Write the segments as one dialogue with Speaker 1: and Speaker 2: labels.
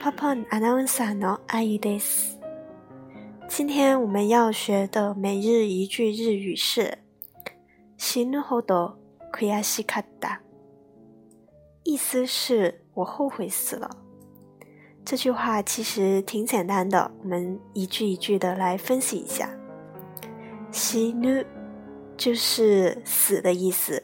Speaker 1: パパンアナウンサーのあゆです。今天我们要学的每日一句日语是“死ぬほど悔しかった”，意思是我后悔死了。这句话其实挺简单的，我们一句一句的来分析一下。死ぬ就是死的意思，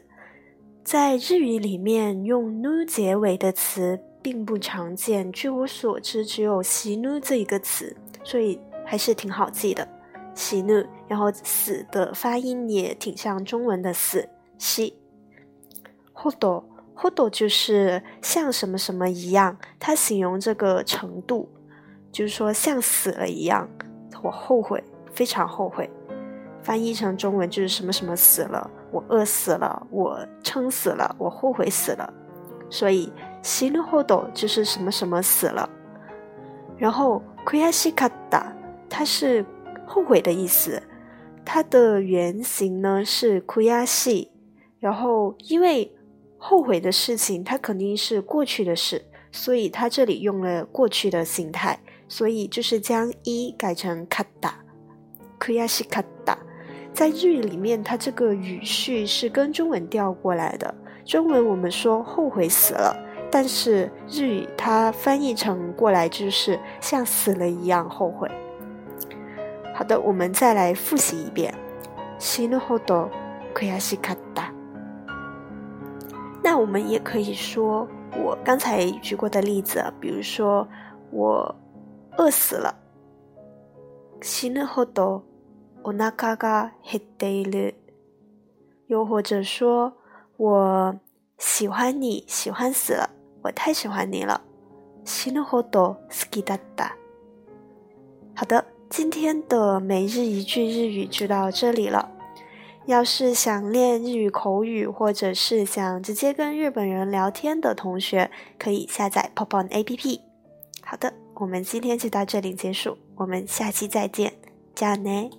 Speaker 1: 在日语里面用 nu 结尾的词。 并不常见，据我所知，只有“喜怒”这一个词，所以还是挺好记的。喜怒，然后“死”的发音也挺像中文的“死”。喜，ほど，ほど就是像什么什么一样，它形容这个程度，就是说像死了一样。我后悔，非常后悔。翻译成中文就是什么什么死了，我饿死了，我撑死了，我后悔死了。 所以。死ぬほど就是什么什么死了，然后悔しかった，它是后悔的意思，它的原型呢是悔し，然后因为后悔的事情它肯定是过去的事，所以它这里用了过去的形态，所以就是将一改成かった，悔しかった，在日语里面它这个语序是跟中文调过来的， 中文我们说后悔死了。但是日语它翻译成过来就是像死了一样后悔。好的，我们再来复习一遍。死ぬほど悔しかった。那我们也可以说我刚才举过的例子，比如说我饿死了。死ぬほどお腹が減っている。又或者说 我喜欢你，喜欢死了。我太喜欢你了，死ぬほど好きだった。好的，今天的每日一句日语就到这里了。要是想练日语口语，或者是想直接跟日本人聊天的同学，可以下载 Popon A P P。好的，我们今天就到这里结束，我们下期再见，加呢。